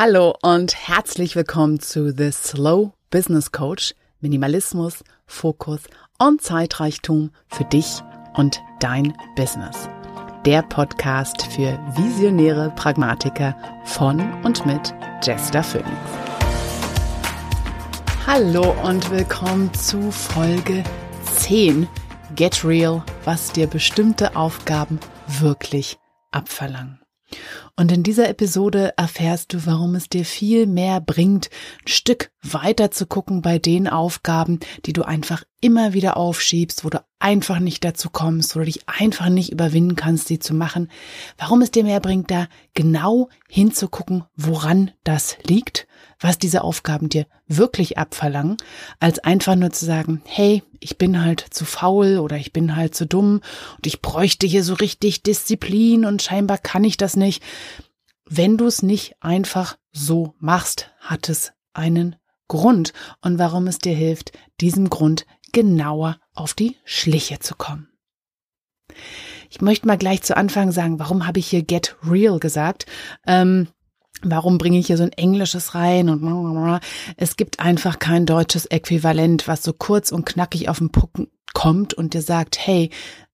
Hallo und herzlich willkommen zu The Slow Business Coach. Minimalismus, Fokus und Zeitreichtum für dich und dein Business. Der Podcast für visionäre Pragmatiker von und mit Jester Phoenix. Hallo und willkommen zu Folge 10. Get Real, was dir bestimmte Aufgaben wirklich abverlangen. Und in dieser Episode erfährst du, warum es dir viel mehr bringt, ein Stück weiter zu gucken bei den Aufgaben, die du einfach immer wieder aufschiebst, wo du einfach nicht dazu kommst, wo du dich einfach nicht überwinden kannst, die zu machen. Warum es dir mehr bringt, da genau hinzugucken, woran das liegt, was diese Aufgaben dir wirklich abverlangen, als einfach nur zu sagen, hey, ich bin halt zu faul oder ich bin halt zu dumm und ich bräuchte hier so richtig Disziplin und scheinbar kann ich das nicht. Wenn du es nicht einfach so machst, hat es einen Grund und warum es dir hilft, diesem Grund genauer auf die Schliche zu kommen. Ich möchte mal gleich zu Anfang sagen, warum habe ich hier Get Real gesagt? Ähm, Warum bringe ich hier so ein Englisches rein und es gibt einfach kein deutsches Äquivalent, was so kurz und knackig auf den Pucken kommt und dir sagt, hey,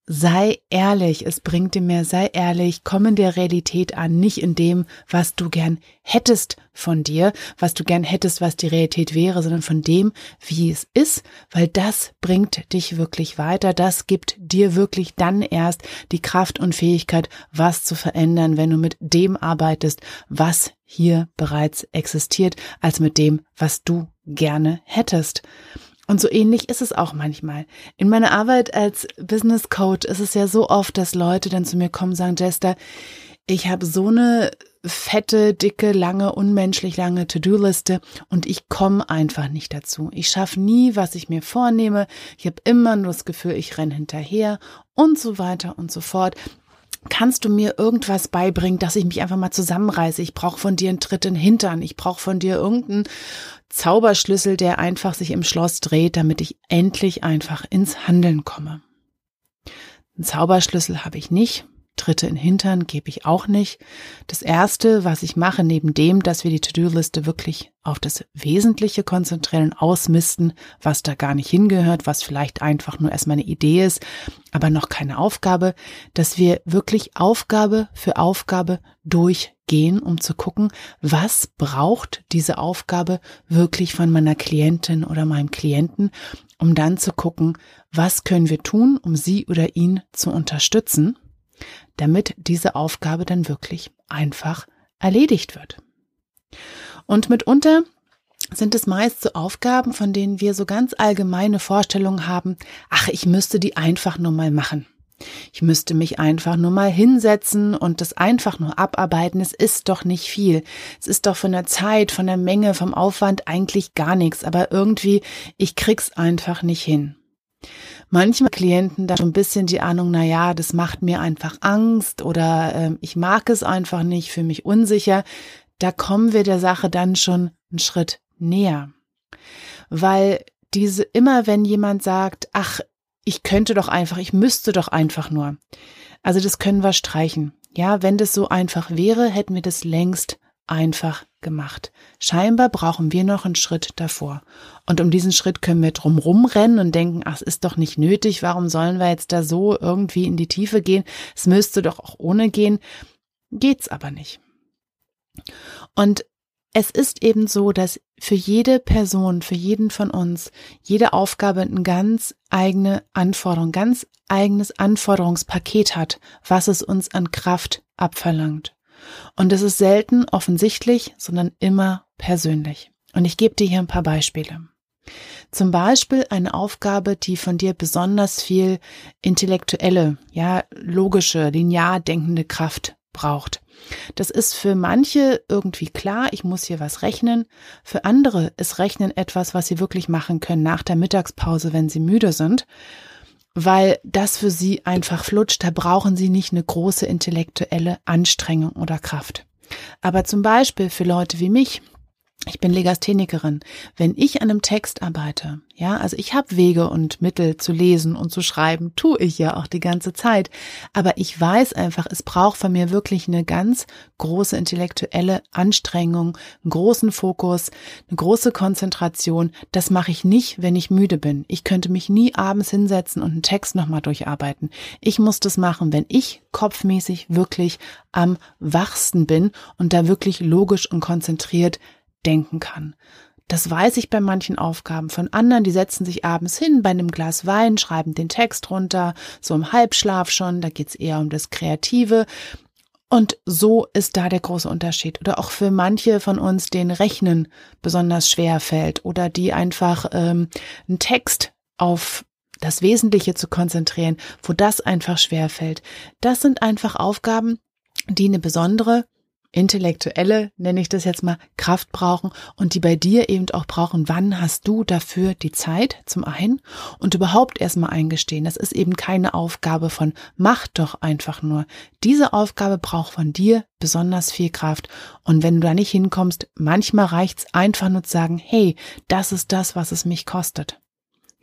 sei ehrlich, es bringt dir mehr, sei ehrlich, komm in der Realität an, nicht in dem, was du gern hättest von dir, was du gern hättest, was die Realität wäre, sondern von dem, wie es ist, weil das bringt dich wirklich weiter, das gibt dir wirklich dann erst die Kraft und Fähigkeit, was zu verändern, wenn du mit dem arbeitest, was hier bereits existiert, als mit dem, was du gerne hättest. Und so ähnlich ist es auch manchmal. In meiner Arbeit als Business Coach ist es ja so oft, dass Leute dann zu mir kommen und sagen, Jester, ich habe so eine fette, dicke, lange, unmenschlich lange To-Do-Liste und ich komme einfach nicht dazu. Ich schaffe nie, was ich mir vornehme. Ich habe immer nur das Gefühl, ich renne hinterher und so weiter und so fort. Kannst du mir irgendwas beibringen, dass ich mich einfach mal zusammenreiße? Ich brauche von dir einen Tritt in den Hintern. Ich brauche von dir irgendeinen Zauberschlüssel, der einfach sich im Schloss dreht, damit ich endlich einfach ins Handeln komme. Einen Zauberschlüssel habe ich nicht. Tritte in Hintern gebe ich auch nicht. Das erste, was ich mache, neben dem, dass wir die To-Do-Liste wirklich auf das Wesentliche konzentrieren, ausmisten, was da gar nicht hingehört, was vielleicht einfach nur erstmal eine Idee ist, aber noch keine Aufgabe, dass wir wirklich Aufgabe für Aufgabe durchgehen, um zu gucken, was braucht diese Aufgabe wirklich von meiner Klientin oder meinem Klienten, um dann zu gucken, was können wir tun, um sie oder ihn zu unterstützen damit diese Aufgabe dann wirklich einfach erledigt wird. Und mitunter sind es meist so Aufgaben, von denen wir so ganz allgemeine Vorstellungen haben, ach, ich müsste die einfach nur mal machen. Ich müsste mich einfach nur mal hinsetzen und das einfach nur abarbeiten. Es ist doch nicht viel. Es ist doch von der Zeit, von der Menge, vom Aufwand eigentlich gar nichts. Aber irgendwie, ich krieg's einfach nicht hin manchmal Klienten da schon ein bisschen die Ahnung, na ja, das macht mir einfach Angst oder äh, ich mag es einfach nicht, für mich unsicher. Da kommen wir der Sache dann schon einen Schritt näher. Weil diese immer, wenn jemand sagt, ach, ich könnte doch einfach, ich müsste doch einfach nur. Also das können wir streichen. Ja, wenn das so einfach wäre, hätten wir das längst einfach gemacht. Scheinbar brauchen wir noch einen Schritt davor. Und um diesen Schritt können wir drumrum rennen und denken, ach, es ist doch nicht nötig, warum sollen wir jetzt da so irgendwie in die Tiefe gehen? Es müsste doch auch ohne gehen. Geht's aber nicht. Und es ist eben so, dass für jede Person, für jeden von uns, jede Aufgabe eine ganz eigene Anforderung, ganz eigenes Anforderungspaket hat, was es uns an Kraft abverlangt. Und es ist selten offensichtlich, sondern immer persönlich. Und ich gebe dir hier ein paar Beispiele. Zum Beispiel eine Aufgabe, die von dir besonders viel intellektuelle, ja, logische, linear denkende Kraft braucht. Das ist für manche irgendwie klar, ich muss hier was rechnen. Für andere ist Rechnen etwas, was sie wirklich machen können nach der Mittagspause, wenn sie müde sind weil das für sie einfach flutscht. Da brauchen sie nicht eine große intellektuelle Anstrengung oder Kraft. Aber zum Beispiel für Leute wie mich, ich bin Legasthenikerin. Wenn ich an einem Text arbeite, ja, also ich habe Wege und Mittel zu lesen und zu schreiben, tue ich ja auch die ganze Zeit. Aber ich weiß einfach, es braucht von mir wirklich eine ganz große intellektuelle Anstrengung, einen großen Fokus, eine große Konzentration. Das mache ich nicht, wenn ich müde bin. Ich könnte mich nie abends hinsetzen und einen Text nochmal durcharbeiten. Ich muss das machen, wenn ich kopfmäßig wirklich am wachsten bin und da wirklich logisch und konzentriert denken kann. Das weiß ich bei manchen Aufgaben von anderen, die setzen sich abends hin bei einem Glas Wein, schreiben den Text runter, so im Halbschlaf schon, da geht's eher um das Kreative. Und so ist da der große Unterschied. Oder auch für manche von uns, denen Rechnen besonders schwer fällt oder die einfach ähm, einen Text auf das Wesentliche zu konzentrieren, wo das einfach schwer fällt. Das sind einfach Aufgaben, die eine besondere intellektuelle, nenne ich das jetzt mal, Kraft brauchen und die bei dir eben auch brauchen, wann hast du dafür die Zeit zum einen und überhaupt erstmal eingestehen. Das ist eben keine Aufgabe von mach doch einfach nur. Diese Aufgabe braucht von dir besonders viel Kraft und wenn du da nicht hinkommst, manchmal reicht's einfach nur zu sagen, hey, das ist das, was es mich kostet.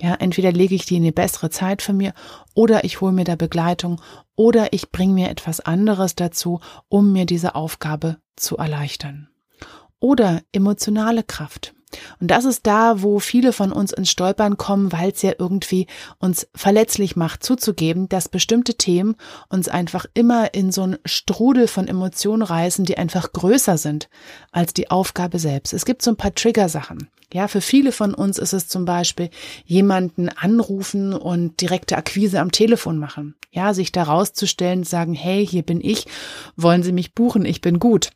Ja, entweder lege ich die in eine bessere Zeit für mir oder ich hole mir da Begleitung oder ich bringe mir etwas anderes dazu, um mir diese Aufgabe zu erleichtern. Oder emotionale Kraft. Und das ist da, wo viele von uns ins Stolpern kommen, weil es ja irgendwie uns verletzlich macht, zuzugeben, dass bestimmte Themen uns einfach immer in so einen Strudel von Emotionen reißen, die einfach größer sind als die Aufgabe selbst. Es gibt so ein paar Triggersachen. Ja, für viele von uns ist es zum Beispiel jemanden anrufen und direkte Akquise am Telefon machen. Ja, sich da rauszustellen, sagen, hey, hier bin ich, wollen Sie mich buchen, ich bin gut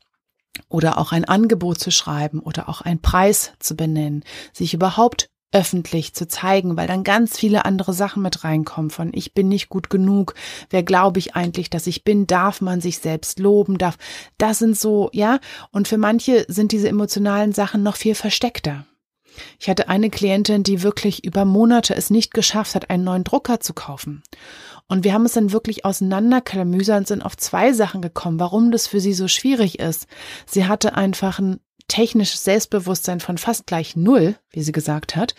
oder auch ein Angebot zu schreiben oder auch einen Preis zu benennen, sich überhaupt öffentlich zu zeigen, weil dann ganz viele andere Sachen mit reinkommen von ich bin nicht gut genug, wer glaube ich eigentlich, dass ich bin, darf man sich selbst loben, darf, das sind so, ja, und für manche sind diese emotionalen Sachen noch viel versteckter. Ich hatte eine Klientin, die wirklich über Monate es nicht geschafft hat, einen neuen Drucker zu kaufen. Und wir haben es dann wirklich auseinanderklamüsert und sind auf zwei Sachen gekommen, warum das für sie so schwierig ist. Sie hatte einfach ein technisches Selbstbewusstsein von fast gleich null, wie sie gesagt hat,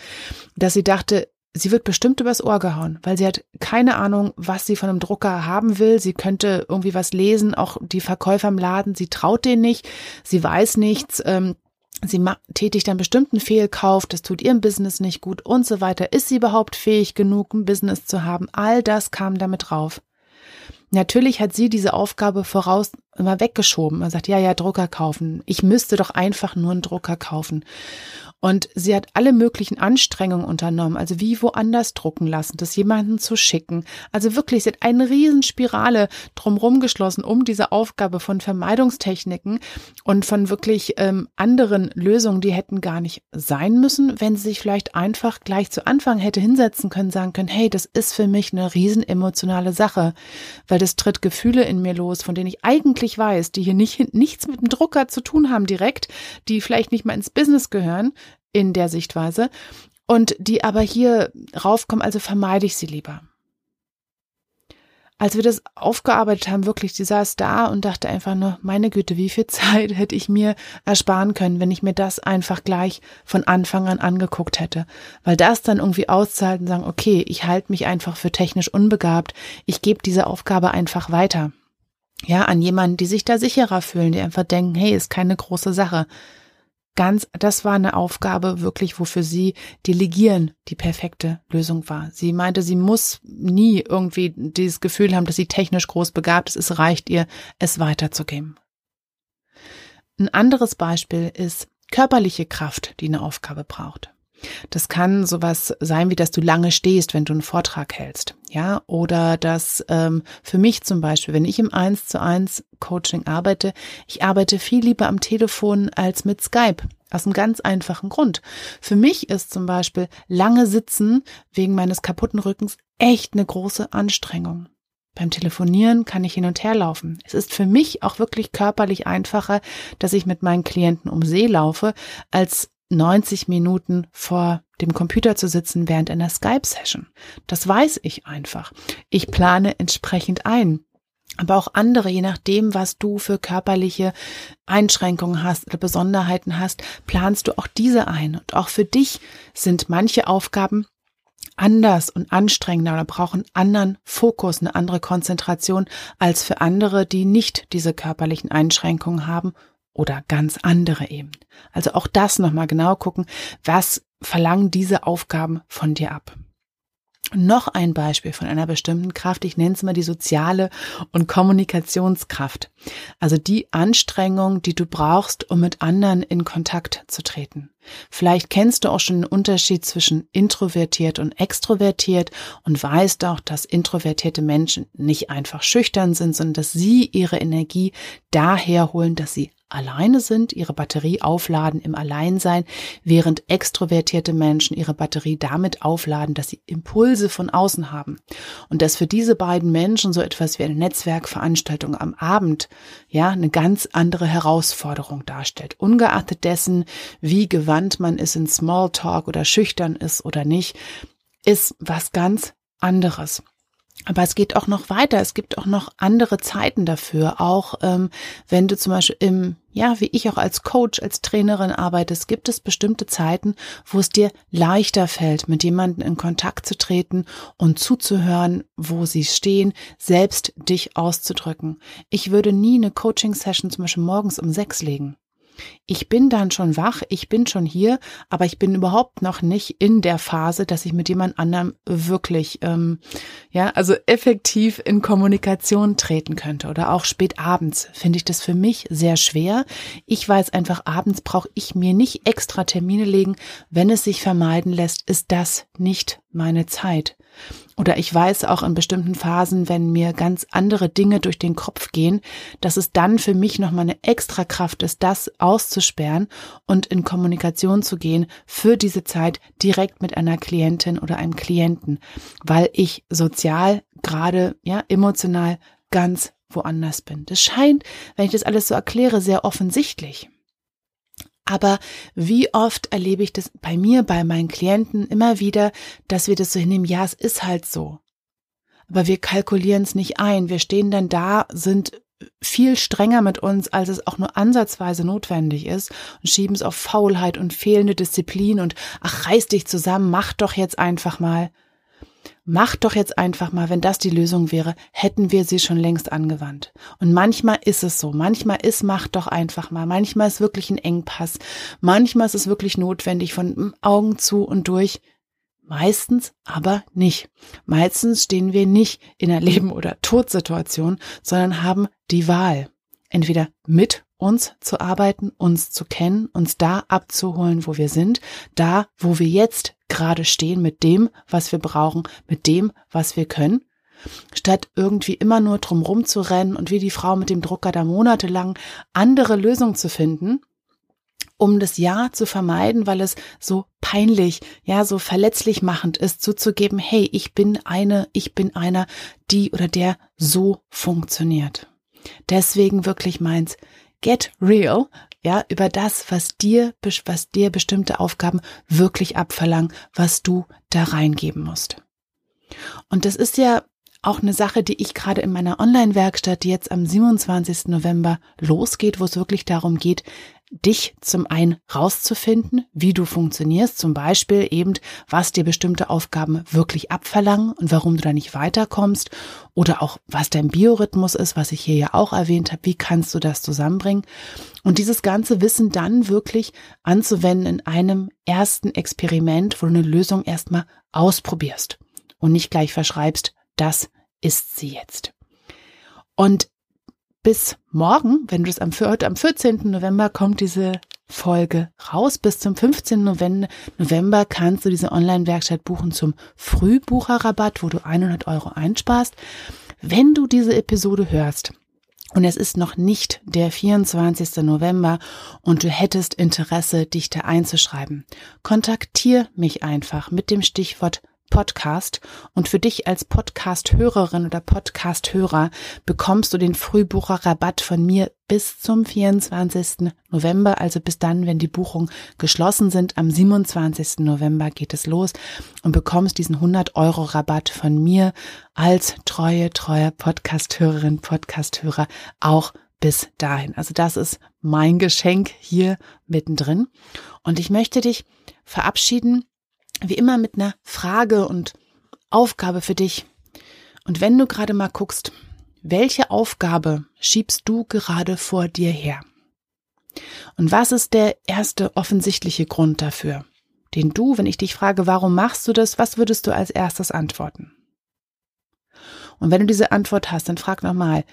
dass sie dachte, sie wird bestimmt übers Ohr gehauen, weil sie hat keine Ahnung, was sie von einem Drucker haben will. Sie könnte irgendwie was lesen, auch die Verkäufer im Laden, sie traut denen nicht, sie weiß nichts. Ähm, sie tätigt einen bestimmten Fehlkauf, das tut ihrem Business nicht gut und so weiter. Ist sie überhaupt fähig genug, ein Business zu haben? All das kam damit drauf. Natürlich hat sie diese Aufgabe voraus immer weggeschoben. Man sagt, ja, ja, Drucker kaufen. Ich müsste doch einfach nur einen Drucker kaufen. Und sie hat alle möglichen Anstrengungen unternommen, also wie woanders drucken lassen, das jemanden zu schicken. Also wirklich, sie hat eine Riesenspirale drumherum geschlossen, um diese Aufgabe von Vermeidungstechniken und von wirklich ähm, anderen Lösungen, die hätten gar nicht sein müssen, wenn sie sich vielleicht einfach gleich zu Anfang hätte hinsetzen können, sagen können, hey, das ist für mich eine riesen emotionale Sache, weil das tritt Gefühle in mir los, von denen ich eigentlich weiß, die hier nicht, nichts mit dem Drucker zu tun haben direkt, die vielleicht nicht mal ins Business gehören, in der Sichtweise und die aber hier raufkommen, also vermeide ich sie lieber. Als wir das aufgearbeitet haben, wirklich, die saß da und dachte einfach nur, meine Güte, wie viel Zeit hätte ich mir ersparen können, wenn ich mir das einfach gleich von Anfang an angeguckt hätte. Weil das dann irgendwie auszahlt und sagen, okay, ich halte mich einfach für technisch unbegabt, ich gebe diese Aufgabe einfach weiter. Ja, an jemanden, die sich da sicherer fühlen, die einfach denken, hey, ist keine große Sache ganz, das war eine Aufgabe wirklich, wofür sie Delegieren die perfekte Lösung war. Sie meinte, sie muss nie irgendwie dieses Gefühl haben, dass sie technisch groß begabt ist. Es reicht ihr, es weiterzugeben. Ein anderes Beispiel ist körperliche Kraft, die eine Aufgabe braucht. Das kann sowas sein, wie dass du lange stehst, wenn du einen Vortrag hältst, ja, oder dass ähm, für mich zum Beispiel, wenn ich im Eins zu eins Coaching arbeite, ich arbeite viel lieber am Telefon als mit Skype. Aus einem ganz einfachen Grund. Für mich ist zum Beispiel lange Sitzen wegen meines kaputten Rückens echt eine große Anstrengung. Beim Telefonieren kann ich hin und her laufen. Es ist für mich auch wirklich körperlich einfacher, dass ich mit meinen Klienten um See laufe, als 90 Minuten vor dem Computer zu sitzen während einer Skype-Session. Das weiß ich einfach. Ich plane entsprechend ein. aber auch andere, je nachdem, was du für körperliche Einschränkungen hast oder Besonderheiten hast, planst du auch diese ein. Und auch für dich sind manche Aufgaben anders und anstrengender oder brauchen anderen Fokus, eine andere Konzentration als für andere, die nicht diese körperlichen Einschränkungen haben oder ganz andere eben. Also auch das nochmal genau gucken, was verlangen diese Aufgaben von dir ab. Noch ein Beispiel von einer bestimmten Kraft, ich nenne es mal die soziale und Kommunikationskraft. Also die Anstrengung, die du brauchst, um mit anderen in Kontakt zu treten. Vielleicht kennst du auch schon den Unterschied zwischen introvertiert und extrovertiert und weißt auch, dass introvertierte Menschen nicht einfach schüchtern sind, sondern dass sie ihre Energie daher holen, dass sie alleine sind, ihre Batterie aufladen im Alleinsein, während extrovertierte Menschen ihre Batterie damit aufladen, dass sie Impulse von außen haben. Und dass für diese beiden Menschen so etwas wie eine Netzwerkveranstaltung am Abend, ja, eine ganz andere Herausforderung darstellt. Ungeachtet dessen, wie gewandt man ist in Smalltalk oder schüchtern ist oder nicht, ist was ganz anderes. Aber es geht auch noch weiter. Es gibt auch noch andere Zeiten dafür. Auch ähm, wenn du zum Beispiel im, ja, wie ich auch als Coach, als Trainerin arbeitest, gibt es bestimmte Zeiten, wo es dir leichter fällt, mit jemandem in Kontakt zu treten und zuzuhören, wo sie stehen, selbst dich auszudrücken. Ich würde nie eine Coaching-Session zum Beispiel morgens um sechs legen. Ich bin dann schon wach, ich bin schon hier, aber ich bin überhaupt noch nicht in der Phase, dass ich mit jemand anderem wirklich, ähm, ja, also effektiv in Kommunikation treten könnte. Oder auch spät abends finde ich das für mich sehr schwer. Ich weiß einfach, abends brauche ich mir nicht extra Termine legen. Wenn es sich vermeiden lässt, ist das nicht meine Zeit. Oder ich weiß auch in bestimmten Phasen, wenn mir ganz andere Dinge durch den Kopf gehen, dass es dann für mich nochmal eine extra Kraft ist, das auszusperren und in Kommunikation zu gehen für diese Zeit direkt mit einer Klientin oder einem Klienten, weil ich sozial gerade, ja, emotional ganz woanders bin. Das scheint, wenn ich das alles so erkläre, sehr offensichtlich. Aber wie oft erlebe ich das bei mir, bei meinen Klienten immer wieder, dass wir das so hinnehmen, ja, es ist halt so. Aber wir kalkulieren es nicht ein. Wir stehen dann da, sind viel strenger mit uns, als es auch nur ansatzweise notwendig ist und schieben es auf Faulheit und fehlende Disziplin und ach, reiß dich zusammen, mach doch jetzt einfach mal. Mach doch jetzt einfach mal, wenn das die Lösung wäre, hätten wir sie schon längst angewandt. Und manchmal ist es so. Manchmal ist, mach doch einfach mal. Manchmal ist wirklich ein Engpass. Manchmal ist es wirklich notwendig von Augen zu und durch. Meistens aber nicht. Meistens stehen wir nicht in einer Leben- oder Todsituation, sondern haben die Wahl. Entweder mit uns zu arbeiten, uns zu kennen, uns da abzuholen, wo wir sind, da, wo wir jetzt gerade stehen mit dem, was wir brauchen, mit dem, was wir können, statt irgendwie immer nur drumrum zu rennen und wie die Frau mit dem Drucker da monatelang andere Lösungen zu finden, um das Ja zu vermeiden, weil es so peinlich, ja, so verletzlich machend ist, zuzugeben, hey, ich bin eine, ich bin einer, die oder der so funktioniert. Deswegen wirklich meins, get real, ja, über das, was dir, was dir bestimmte Aufgaben wirklich abverlangen, was du da reingeben musst. Und das ist ja auch eine Sache, die ich gerade in meiner Online-Werkstatt, die jetzt am 27. November losgeht, wo es wirklich darum geht, dich zum einen rauszufinden, wie du funktionierst, zum Beispiel eben, was dir bestimmte Aufgaben wirklich abverlangen und warum du da nicht weiterkommst oder auch, was dein Biorhythmus ist, was ich hier ja auch erwähnt habe, wie kannst du das zusammenbringen und dieses ganze Wissen dann wirklich anzuwenden in einem ersten Experiment, wo du eine Lösung erstmal ausprobierst und nicht gleich verschreibst, das ist sie jetzt. Und bis morgen, wenn du es am, heute am 14. November kommt diese Folge raus. Bis zum 15. November kannst du diese Online-Werkstatt buchen zum Frühbucherrabatt, wo du 100 Euro einsparst. Wenn du diese Episode hörst und es ist noch nicht der 24. November und du hättest Interesse, dich da einzuschreiben, kontaktier mich einfach mit dem Stichwort Podcast und für dich als Podcast-Hörerin oder Podcast-Hörer bekommst du den Frühbucher-Rabatt von mir bis zum 24. November, also bis dann, wenn die Buchungen geschlossen sind. Am 27. November geht es los und bekommst diesen 100 Euro Rabatt von mir als treue, treuer Podcast-Hörerin, Podcast-Hörer auch bis dahin. Also das ist mein Geschenk hier mittendrin. Und ich möchte dich verabschieden wie immer mit einer Frage und Aufgabe für dich. Und wenn du gerade mal guckst, welche Aufgabe schiebst du gerade vor dir her? Und was ist der erste offensichtliche Grund dafür, den du, wenn ich dich frage, warum machst du das, was würdest du als erstes antworten? Und wenn du diese Antwort hast, dann frag nochmal,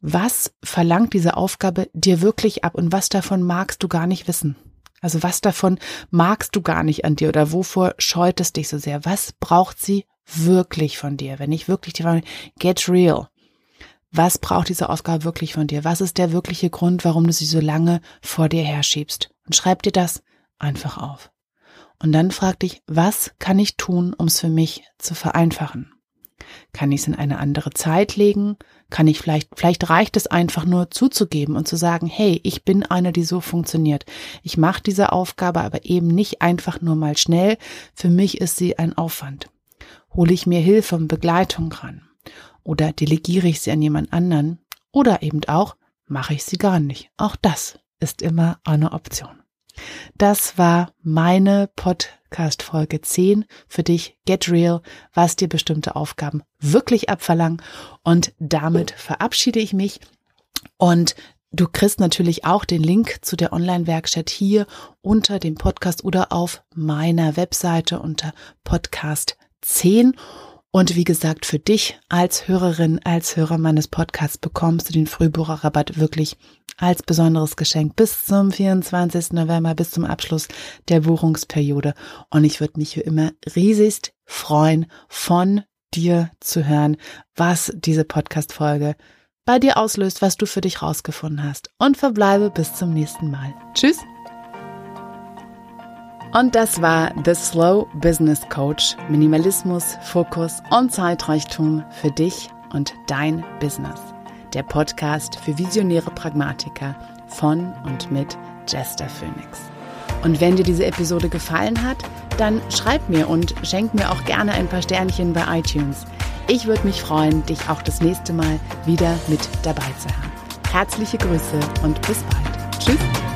was verlangt diese Aufgabe dir wirklich ab und was davon magst du gar nicht wissen? Also was davon magst du gar nicht an dir oder wovor scheut es dich so sehr? Was braucht sie wirklich von dir? Wenn ich wirklich die Frage, get real. Was braucht diese Aufgabe wirklich von dir? Was ist der wirkliche Grund, warum du sie so lange vor dir herschiebst? Und schreib dir das einfach auf. Und dann frag dich, was kann ich tun, um es für mich zu vereinfachen? Kann ich es in eine andere Zeit legen? Kann ich vielleicht, vielleicht reicht es einfach nur zuzugeben und zu sagen, hey, ich bin eine, die so funktioniert. Ich mache diese Aufgabe aber eben nicht einfach nur mal schnell. Für mich ist sie ein Aufwand. Hole ich mir Hilfe und Begleitung ran? Oder delegiere ich sie an jemand anderen? Oder eben auch, mache ich sie gar nicht. Auch das ist immer eine Option. Das war meine Podcast Folge 10 für dich. Get Real, was dir bestimmte Aufgaben wirklich abverlangen. Und damit verabschiede ich mich. Und Du kriegst natürlich auch den Link zu der Online-Werkstatt hier unter dem Podcast oder auf meiner Webseite unter Podcast 10. Und wie gesagt, für dich als Hörerin, als Hörer meines Podcasts bekommst du den Frühbucherrabatt wirklich als besonderes Geschenk bis zum 24. November, bis zum Abschluss der Buchungsperiode. Und ich würde mich wie immer riesigst freuen, von dir zu hören, was diese Podcast-Folge bei dir auslöst, was du für dich rausgefunden hast. Und verbleibe bis zum nächsten Mal. Tschüss! Und das war The Slow Business Coach. Minimalismus, Fokus und Zeitreichtum für dich und dein Business. Der Podcast für visionäre Pragmatiker von und mit Jester Phoenix. Und wenn dir diese Episode gefallen hat, dann schreib mir und schenk mir auch gerne ein paar Sternchen bei iTunes. Ich würde mich freuen, dich auch das nächste Mal wieder mit dabei zu haben. Herzliche Grüße und bis bald. Tschüss.